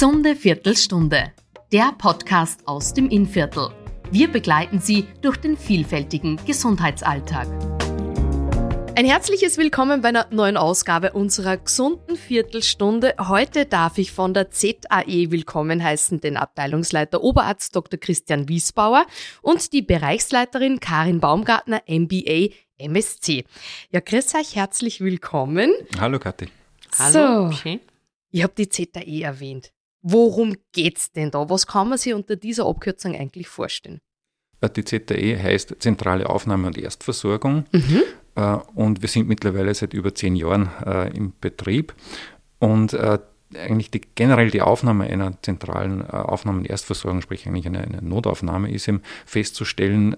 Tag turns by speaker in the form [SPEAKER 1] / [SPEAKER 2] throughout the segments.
[SPEAKER 1] Gesunde Viertelstunde, der Podcast aus dem Innviertel. Wir begleiten Sie durch den vielfältigen Gesundheitsalltag.
[SPEAKER 2] Ein herzliches Willkommen bei einer neuen Ausgabe unserer gesunden Viertelstunde. Heute darf ich von der ZAE willkommen heißen den Abteilungsleiter Oberarzt Dr. Christian Wiesbauer und die Bereichsleiterin Karin Baumgartner, MBA, MSc. Ja, grüß euch, herzlich willkommen.
[SPEAKER 3] Hallo Kathi.
[SPEAKER 2] Hallo. So, ich habe die ZAE erwähnt. Worum geht's denn da? Was kann man sich unter dieser Abkürzung eigentlich vorstellen?
[SPEAKER 3] Äh, die ZAE heißt Zentrale Aufnahme und Erstversorgung. Mhm. Äh, und wir sind mittlerweile seit über zehn Jahren äh, im Betrieb. Und eigentlich die, generell die Aufnahme einer zentralen Aufnahme- und Erstversorgung, sprich eigentlich eine, eine Notaufnahme, ist eben festzustellen,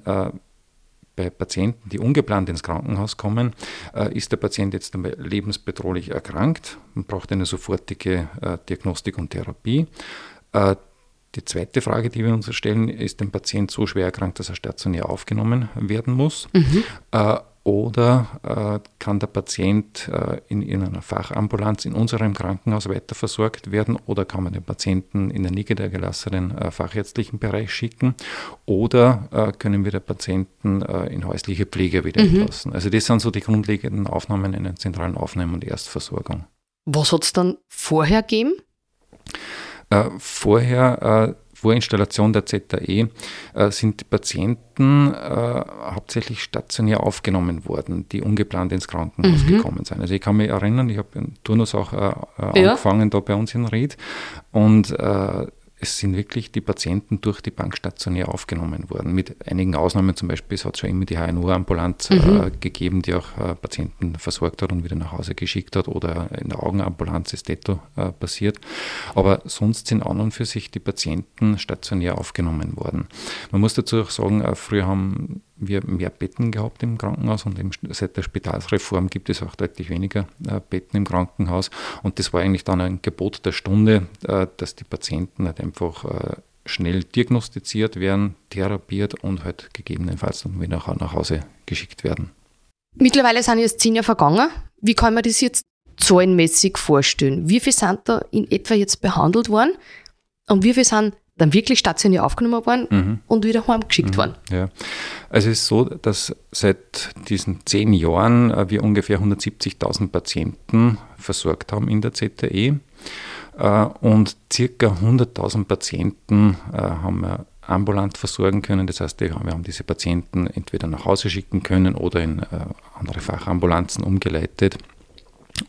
[SPEAKER 3] bei Patienten, die ungeplant ins Krankenhaus kommen, äh, ist der Patient jetzt lebensbedrohlich erkrankt und braucht eine sofortige äh, Diagnostik und Therapie. Äh, die zweite Frage, die wir uns stellen, ist der Patient so schwer erkrankt, dass er stationär aufgenommen werden muss? Mhm. Oder äh, kann der Patient äh, in, in, einer Fachambulanz in unserem Krankenhaus weiter versorgt werden? Oder kann man den Patienten in den niedergelassenen äh, fachärztlichen Bereich schicken? Oder äh, können wir den Patienten äh, in häusliche Pflege wieder mhm. entlassen? Also das sind so die grundlegenden Aufnahmen in einer zentralen Aufnahme- und Erstversorgung.
[SPEAKER 2] Was hat es dann vorher gegeben?
[SPEAKER 3] Äh, vorher vor Installation der ZAE äh, sind die Patienten äh, hauptsächlich stationär aufgenommen worden, die ungeplant ins Krankenhaus mhm. gekommen sind. Also ich kann mich erinnern, ich habe einen Turnus auch äh, äh ja. angefangen da bei uns in Ried und äh, es sind wirklich die Patienten durch die Bank stationär aufgenommen worden. Mit einigen Ausnahmen, zum Beispiel, es hat schon immer die HNO-Ambulanz mhm. äh, gegeben, die auch äh, Patienten versorgt hat und wieder nach Hause geschickt hat oder in der Augenambulanz ist Detto äh, passiert. Aber sonst sind an und für sich die Patienten stationär aufgenommen worden. Man muss dazu auch sagen, äh, früher haben wir mehr Betten gehabt im Krankenhaus und seit der Spitalsreform gibt es auch deutlich weniger äh, Betten im Krankenhaus. Und das war eigentlich dann ein Gebot der Stunde, äh, dass die Patienten halt einfach äh, schnell diagnostiziert werden, therapiert und halt gegebenenfalls dann wieder nach Hause geschickt werden.
[SPEAKER 2] Mittlerweile sind jetzt zehn Jahre vergangen. Wie kann man das jetzt zahlenmäßig vorstellen? Wie viele sind da in etwa jetzt behandelt worden und wie viele sind dann wirklich stationär aufgenommen worden mhm. und wieder heimgeschickt mhm. worden.
[SPEAKER 3] Ja. Also es ist so, dass seit diesen zehn Jahren äh, wir ungefähr 170.000 Patienten versorgt haben in der ZTE äh, und circa 100.000 Patienten äh, haben wir ambulant versorgen können. Das heißt, wir haben diese Patienten entweder nach Hause schicken können oder in andere Fachambulanzen umgeleitet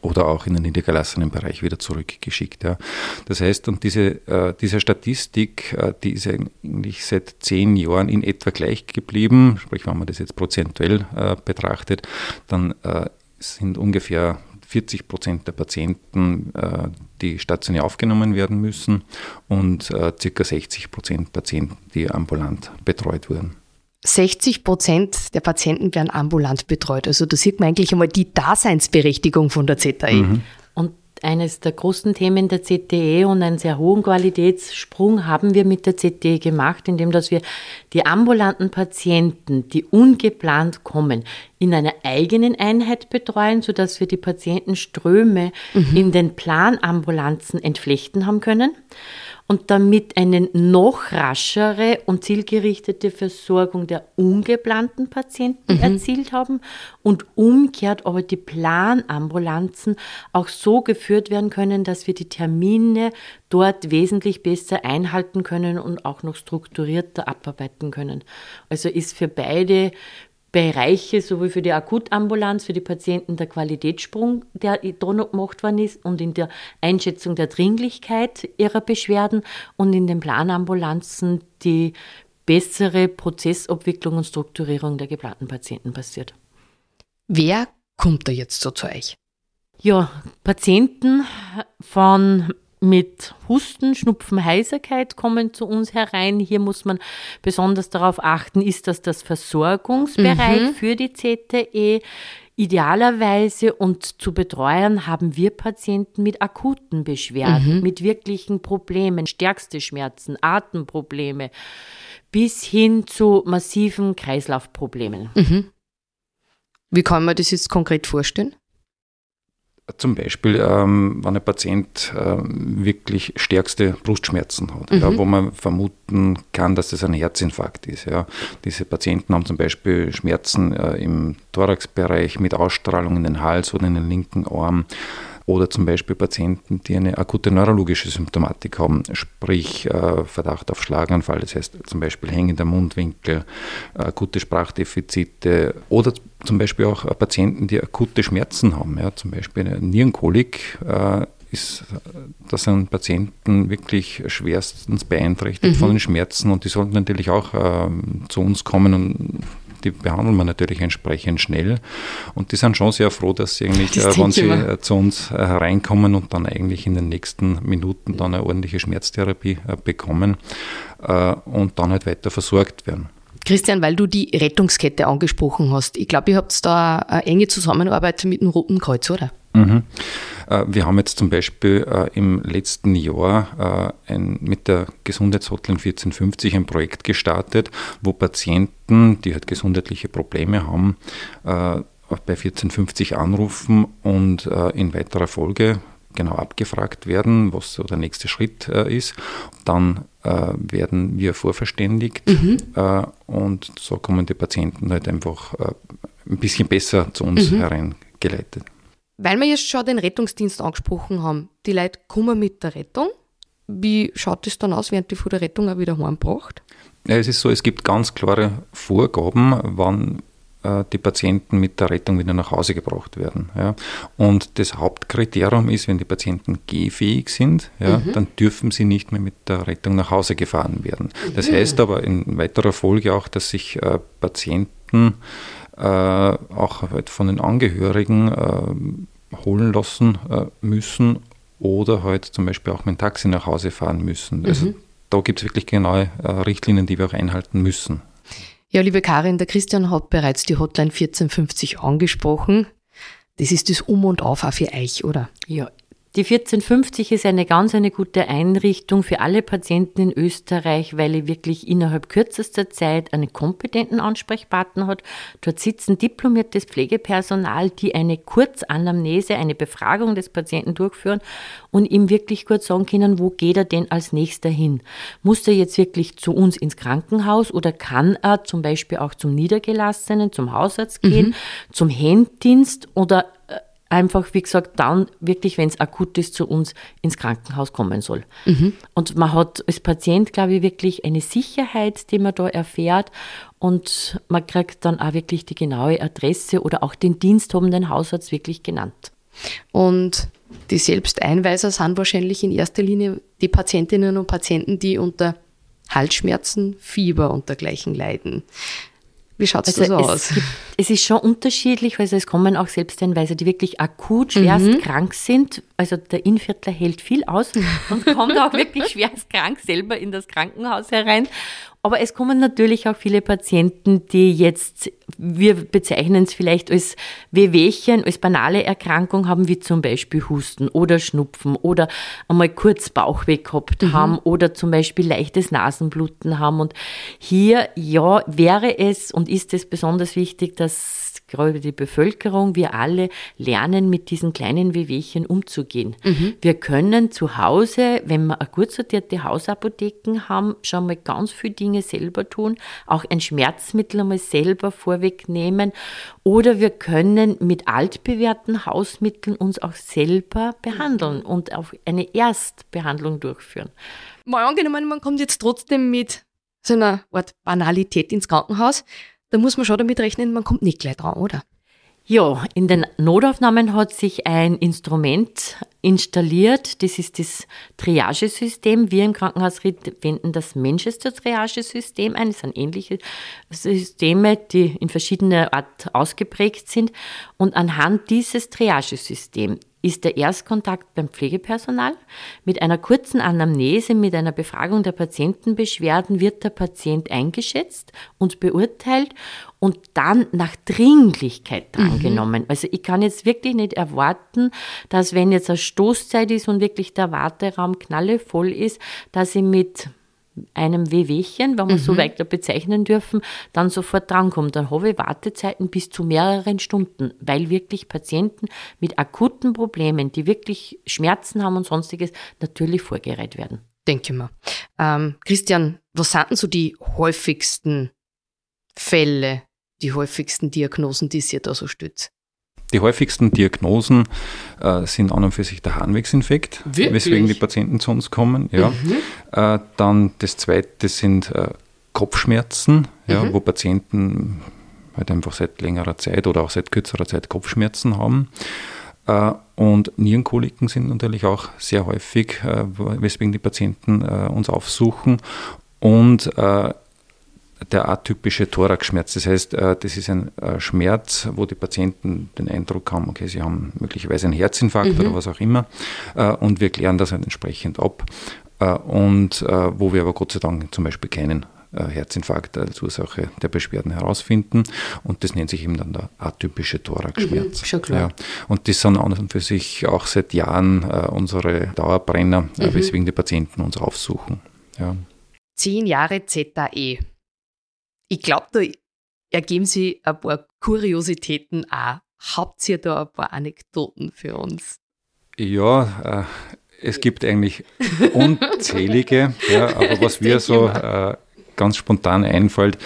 [SPEAKER 3] oder auch in den niedergelassenen Bereich wieder zurückgeschickt. Ja. Das heißt, und diese, äh, diese Statistik, äh, die ist eigentlich seit zehn Jahren in etwa gleich geblieben, sprich, wenn man das jetzt prozentuell äh, betrachtet, dann äh, sind ungefähr 40 Prozent der Patienten, äh, die stationär aufgenommen werden müssen und äh, circa 60 Prozent Patienten, die ambulant betreut wurden.
[SPEAKER 2] 60 Prozent der Patienten werden ambulant betreut. Also da sieht man eigentlich einmal die Daseinsberechtigung von der ZAE. Mhm.
[SPEAKER 4] Und eines der großen Themen der ZTE und einen sehr hohen Qualitätssprung haben wir mit der ZTE gemacht, indem dass wir die ambulanten Patienten, die ungeplant kommen, in einer eigenen Einheit betreuen, sodass wir die Patientenströme mhm. in den Planambulanzen entflechten haben können und damit eine noch raschere und zielgerichtete Versorgung der ungeplanten Patienten mhm. erzielt haben und umgekehrt aber die Planambulanzen auch so geführt werden können, dass wir die Termine dort wesentlich besser einhalten können und auch noch strukturierter abarbeiten können. Also ist für beide Bereiche, sowohl für die Akutambulanz, für die Patienten der Qualitätssprung, der da noch gemacht worden ist und in der Einschätzung der Dringlichkeit ihrer Beschwerden und in den Planambulanzen die bessere Prozessabwicklung und Strukturierung der geplanten Patienten passiert.
[SPEAKER 2] Wer kommt da jetzt so zu euch?
[SPEAKER 4] Ja, Patienten von mit Husten, Schnupfen, Heiserkeit kommen zu uns herein. Hier muss man besonders darauf achten, ist das das Versorgungsbereich mhm. für die ZTE? Idealerweise und zu betreuen haben wir Patienten mit akuten Beschwerden, mhm. mit wirklichen Problemen, stärkste Schmerzen, Atemprobleme bis hin zu massiven Kreislaufproblemen. Mhm.
[SPEAKER 2] Wie kann man das jetzt konkret vorstellen?
[SPEAKER 3] Zum Beispiel, ähm, wenn ein Patient ähm, wirklich stärkste Brustschmerzen hat, mhm. ja, wo man vermuten kann, dass das ein Herzinfarkt ist. Ja. Diese Patienten haben zum Beispiel Schmerzen äh, im Thoraxbereich mit Ausstrahlung in den Hals oder in den linken Arm oder zum Beispiel Patienten, die eine akute neurologische Symptomatik haben, sprich äh, Verdacht auf Schlaganfall, das heißt zum Beispiel hängender Mundwinkel, akute Sprachdefizite oder zum Beispiel auch äh, Patienten, die akute Schmerzen haben, ja, zum Beispiel eine Nierenkolik. Äh, ist, das sind Patienten wirklich schwerstens beeinträchtigt mhm. von den Schmerzen und die sollten natürlich auch äh, zu uns kommen und die behandeln wir natürlich entsprechend schnell. Und die sind schon sehr froh, dass sie eigentlich, äh, wenn sie äh, zu uns äh, hereinkommen und dann eigentlich in den nächsten Minuten dann eine ordentliche Schmerztherapie bekommen und dann halt weiter versorgt werden.
[SPEAKER 2] Christian, weil du die Rettungskette angesprochen hast, ich glaube, ihr habt da eine enge Zusammenarbeit mit dem Roten Kreuz, oder?
[SPEAKER 3] Mhm. Äh, wir haben jetzt zum Beispiel äh, im letzten Jahr äh, ein, mit der Gesundheitshotline 1450 ein Projekt gestartet, wo Patienten, die halt gesundheitliche Probleme haben, bei 1450 anrufen und in weiterer Folge genau abgefragt werden, was so der nächste Schritt ist. Dann werden wir vorverständigt mhm. und so kommen die Patienten halt einfach ein bisschen besser zu uns mhm. hereingeleitet.
[SPEAKER 2] Weil wir jetzt schon den Rettungsdienst angesprochen haben, die Leute kommen mit der Rettung. Wie schaut es dann aus, während die von der Rettung auch wieder heimgebracht?
[SPEAKER 3] Ja, es ist so, es gibt ganz klare Vorgaben, wann äh, die Patienten mit der Rettung wieder nach Hause gebracht werden. Ja. Und das Hauptkriterium ist, wenn die Patienten gehfähig sind, ja, mhm. dann dürfen sie nicht mehr mit der Rettung nach Hause gefahren werden. Das mhm. heißt aber in weiterer Folge auch, dass sich äh, Patienten auch halt von den Angehörigen äh, holen lassen äh, müssen oder halt zum Beispiel auch mit dem Taxi nach Hause fahren müssen. Also mhm. da gibt es wirklich genaue äh, Richtlinien, die wir auch einhalten müssen.
[SPEAKER 2] Ja, liebe Karin, der Christian hat bereits die Hotline 1450 angesprochen. Das ist das Um und Auf auch für euch, oder?
[SPEAKER 4] Ja, die 1450 ist eine ganz eine gute Einrichtung für alle Patienten in Österreich, weil sie wirklich innerhalb kürzester Zeit einen kompetenten Ansprechpartner hat. Dort sitzen diplomiertes Pflegepersonal, die eine Kurzanamnese, eine Befragung des Patienten durchführen und ihm wirklich kurz sagen können, wo geht er denn als nächster hin? Muss er jetzt wirklich zu uns ins Krankenhaus oder kann er zum Beispiel auch zum Niedergelassenen, zum Hausarzt gehen, mhm. zum Händdienst oder einfach, wie gesagt, dann wirklich, wenn es akut ist, zu uns ins Krankenhaus kommen soll. Mhm. Und man hat als Patient, glaube ich, wirklich eine Sicherheit, die man da erfährt. Und man kriegt dann auch wirklich die genaue Adresse oder auch den diensthabenden Hausarzt wirklich genannt.
[SPEAKER 2] Und die Selbsteinweiser sind wahrscheinlich in erster Linie die Patientinnen und Patienten, die unter Halsschmerzen, Fieber und dergleichen leiden. Wie schaut also so aus?
[SPEAKER 4] Gibt, es ist schon unterschiedlich, also es kommen auch Selbsteinweise, die wirklich akut schwerst mhm. krank sind. Also der Inviertler hält viel aus und kommt auch wirklich schwerst krank selber in das Krankenhaus herein. Aber es kommen natürlich auch viele Patienten, die jetzt, wir bezeichnen es vielleicht als Wehwehchen, als banale Erkrankung haben, wie zum Beispiel Husten oder Schnupfen oder einmal kurz Bauchweh gehabt mhm. haben oder zum Beispiel leichtes Nasenbluten haben. Und hier, ja, wäre es und ist es besonders wichtig, dass gerade die Bevölkerung, wir alle lernen, mit diesen kleinen Wehwehchen umzugehen. Mhm. Wir können zu Hause, wenn wir eine gut sortierte Hausapotheken haben, schon mal ganz viele Dinge selber tun, auch ein Schmerzmittel einmal selber vorwegnehmen oder wir können mit altbewährten Hausmitteln uns auch selber behandeln und auch eine Erstbehandlung durchführen.
[SPEAKER 2] Mal angenommen, man kommt jetzt trotzdem mit so einer Art Banalität ins Krankenhaus da muss man schon damit rechnen, man kommt nicht gleich dran, oder?
[SPEAKER 4] Ja, in den Notaufnahmen hat sich ein Instrument installiert. Das ist das Triagesystem. Wir im Krankenhaus wenden das Manchester-Triagesystem ein. Das sind ähnliche Systeme, die in verschiedener Art ausgeprägt sind. Und anhand dieses Triagesystems ist der Erstkontakt beim Pflegepersonal. Mit einer kurzen Anamnese, mit einer Befragung der Patientenbeschwerden wird der Patient eingeschätzt und beurteilt und dann nach Dringlichkeit drangenommen. Mhm. Also ich kann jetzt wirklich nicht erwarten, dass wenn jetzt eine Stoßzeit ist und wirklich der Warteraum knallevoll ist, dass ich mit einem Wehwehchen, wenn wir mhm. so weiter bezeichnen dürfen, dann sofort drankommt. Dann habe ich Wartezeiten bis zu mehreren Stunden, weil wirklich Patienten mit akuten Problemen, die wirklich Schmerzen haben und sonstiges, natürlich vorgereiht werden.
[SPEAKER 2] Denke mal. Ähm, Christian, was sind denn so die häufigsten Fälle, die häufigsten Diagnosen, die Sie da so stützt?
[SPEAKER 3] Die häufigsten Diagnosen äh, sind an und für sich der Harnwegsinfekt, Wirklich? weswegen die Patienten zu uns kommen. Ja. Mhm. Äh, dann das zweite sind äh, Kopfschmerzen, ja, mhm. wo Patienten halt einfach seit längerer Zeit oder auch seit kürzerer Zeit Kopfschmerzen haben. Äh, und Nierenkoliken sind natürlich auch sehr häufig, äh, weswegen die Patienten äh, uns aufsuchen. Und der atypische Thoraxschmerz. Das heißt, äh, das ist ein äh, Schmerz, wo die Patienten den Eindruck haben, okay, sie haben möglicherweise einen Herzinfarkt mhm. oder was auch immer äh, und wir klären das halt entsprechend ab und wo wir aber Gott sei Dank zum Beispiel keinen Herzinfarkt als Ursache der Beschwerden herausfinden. Und das nennt sich eben dann der atypische Thoraxschmerz. Mhm, schon klar. Ja. Und das sind an und für sich auch seit Jahren äh, unsere Dauerbrenner, mhm. äh, weswegen die Patienten uns aufsuchen. Ja.
[SPEAKER 2] Zehn Jahre ZAE. Ich glaube, da ergeben sich ein paar Kuriositäten auch. Habt ihr da ein paar Anekdoten für uns?
[SPEAKER 3] Ja, äh, es gibt eigentlich unzählige, ja, aber was mir so äh, ganz spontan einfällt,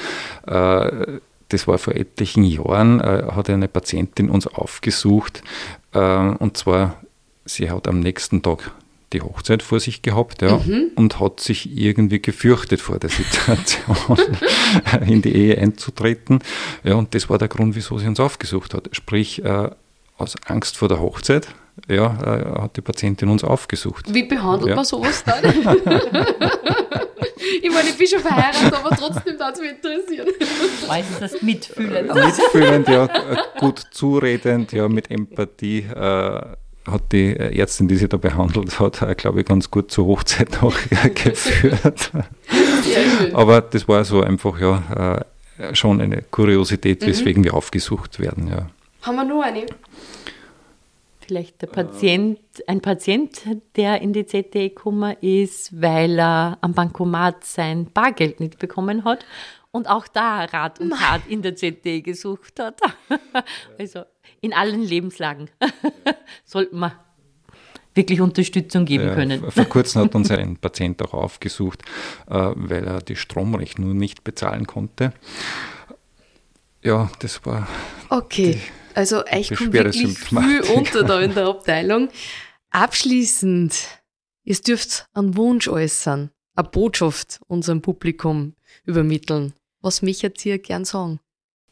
[SPEAKER 3] äh, das war vor etlichen Jahren, äh, hat eine Patientin uns aufgesucht äh, und zwar, sie hat am nächsten Tag die Hochzeit vor sich gehabt ja, mhm. und hat sich irgendwie gefürchtet vor der Situation, in die Ehe einzutreten. Ja, und das war der Grund, wieso sie uns aufgesucht hat. Sprich, äh, aus Angst vor der Hochzeit ja, äh, hat die Patientin uns aufgesucht.
[SPEAKER 2] Wie behandelt ja. man sowas dann? ich meine, ich bin schon verheiratet, aber trotzdem darf es mich interessieren.
[SPEAKER 4] Weiß das mitfühlend?
[SPEAKER 3] Mitfühlend, ja, gut zuredend, ja, mit Empathie. Äh, hat die Ärztin, die sie da behandelt hat, glaube ich, ganz gut zur Hochzeit noch geführt. Aber das war so einfach ja äh, schon eine Kuriosität, mhm. weswegen mhm. wir aufgesucht werden. Ja.
[SPEAKER 2] Haben wir nur eine?
[SPEAKER 4] Vielleicht der Patient, ein Patient, der in die ZTE gekommen ist, weil er am Bankomat sein Bargeld nicht bekommen hat und auch da Rat und Tat in der ZTE gesucht hat. Also in allen Lebenslagen sollten wir wirklich Unterstützung geben ja, können.
[SPEAKER 3] Vor kurzem hat uns ein Patient auch aufgesucht, äh, weil er die Stromrechnung nicht bezahlen konnte. Ja, das war.
[SPEAKER 2] Okay, also kommt wirklich viel unter da in der Abteilung. Abschließend, ihr dürft einen Wunsch äußern, eine Botschaft unserem Publikum übermitteln. Was mich jetzt hier gern sagen?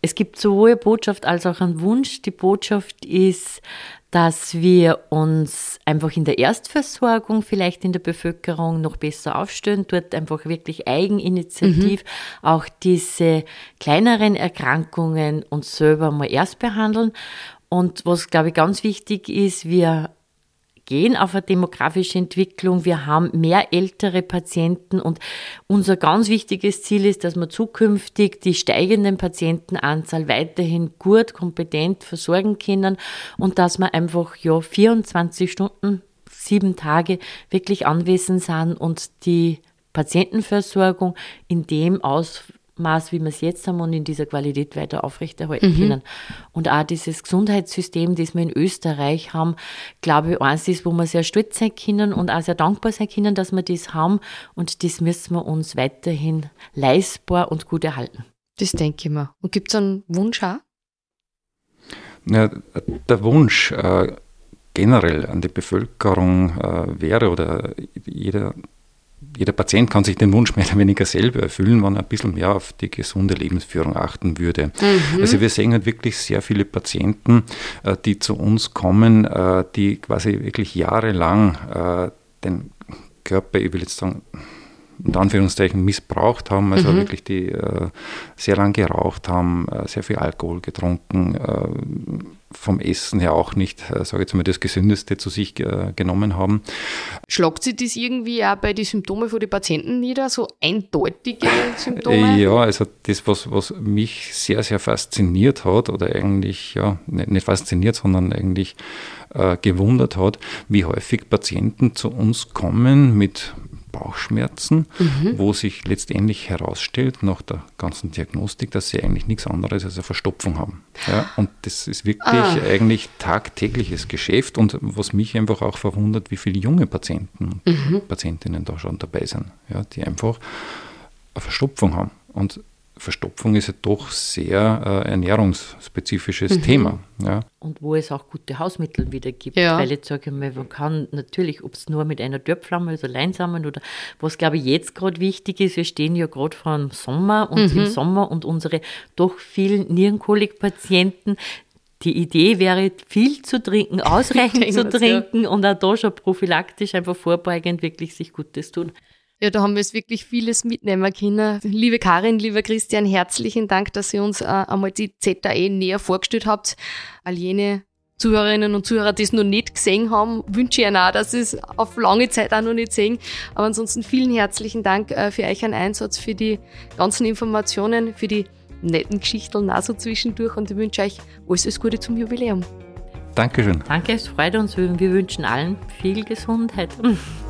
[SPEAKER 4] Es gibt sowohl eine Botschaft als auch einen Wunsch. Die Botschaft ist, dass wir uns einfach in der Erstversorgung vielleicht in der Bevölkerung noch besser aufstellen, dort einfach wirklich eigeninitiativ mhm. auch diese kleineren Erkrankungen uns selber mal erst behandeln. Und was, glaube ich, ganz wichtig ist, wir gehen auf eine demografische Entwicklung. Wir haben mehr ältere Patienten und unser ganz wichtiges Ziel ist, dass wir zukünftig die steigenden Patientenanzahl weiterhin gut, kompetent versorgen können und dass wir einfach ja 24 Stunden, sieben Tage wirklich anwesend sind und die Patientenversorgung in dem aus Maß, wie wir es jetzt haben und in dieser Qualität weiter aufrechterhalten mhm. können. Und auch dieses Gesundheitssystem, das wir in Österreich haben, glaube ich, eins ist, wo wir sehr stolz sein können und auch sehr dankbar sein können, dass wir das haben. Und das müssen wir uns weiterhin leistbar und gut erhalten.
[SPEAKER 2] Das denke ich mir. Und gibt es einen Wunsch auch?
[SPEAKER 3] Ja, der Wunsch äh, generell an die Bevölkerung äh, wäre oder jeder jeder Patient kann sich den Wunsch mehr oder weniger selber erfüllen, wenn er ein bisschen mehr auf die gesunde Lebensführung achten würde. Mhm. Also wir sehen halt wirklich sehr viele Patienten, äh, die zu uns kommen, äh, die quasi wirklich jahrelang äh, den Körper, ich will jetzt sagen, unter Anführungszeichen missbraucht haben, also mhm. wirklich die äh, sehr lang geraucht haben, äh, sehr viel Alkohol getrunken, äh, vom Essen her auch nicht, äh, sage ich jetzt mal, das Gesündeste zu sich äh, genommen haben.
[SPEAKER 2] Schlagt sich das irgendwie auch bei den Symptomen von den Patienten nieder, so eindeutige Symptome?
[SPEAKER 3] Ja, also das, was, was mich sehr, sehr fasziniert hat, oder eigentlich, ja, nicht fasziniert, sondern eigentlich äh, gewundert hat, wie häufig Patienten zu uns kommen mit Bauchschmerzen, mhm. wo sich letztendlich herausstellt, nach der ganzen Diagnostik, dass sie eigentlich nichts anderes als eine Verstopfung haben. Ja, und das ist wirklich ah. eigentlich tagtägliches Geschäft und was mich einfach auch verwundert, wie viele junge Patienten und mhm. Patientinnen da schon dabei sind, ja, die einfach eine Verstopfung haben. Und Verstopfung ist ja doch sehr äh, ernährungsspezifisches mhm. Thema. Ja.
[SPEAKER 4] Und wo es auch gute Hausmittel wieder gibt. Ja. Weil jetzt sage ich mal, man kann natürlich, ob es nur mit einer Dörpflamme, also Leinsamen oder was glaube ich jetzt gerade wichtig ist, wir stehen ja gerade vor dem Sommer und mhm. im Sommer und unsere doch vielen Nierenkolikpatienten, die Idee wäre, viel zu trinken, ausreichend zu trinken ja. und auch da schon prophylaktisch einfach vorbeugend wirklich sich Gutes tun.
[SPEAKER 2] Ja, da haben wir jetzt wirklich vieles mitnehmen können. Liebe Karin, lieber Christian, herzlichen Dank, dass ihr uns äh, einmal die ZAE näher vorgestellt habt. All jene Zuhörerinnen und Zuhörer, die es noch nicht gesehen haben, wünsche ich Ihnen auch, dass Sie es auf lange Zeit auch noch nicht sehen. Aber ansonsten vielen herzlichen Dank äh, für euch einen Einsatz, für die ganzen Informationen, für die netten Geschichten auch so zwischendurch und ich wünsche euch alles, alles Gute zum Jubiläum.
[SPEAKER 3] Dankeschön.
[SPEAKER 4] Danke, es freut uns. Wir wünschen allen viel Gesundheit.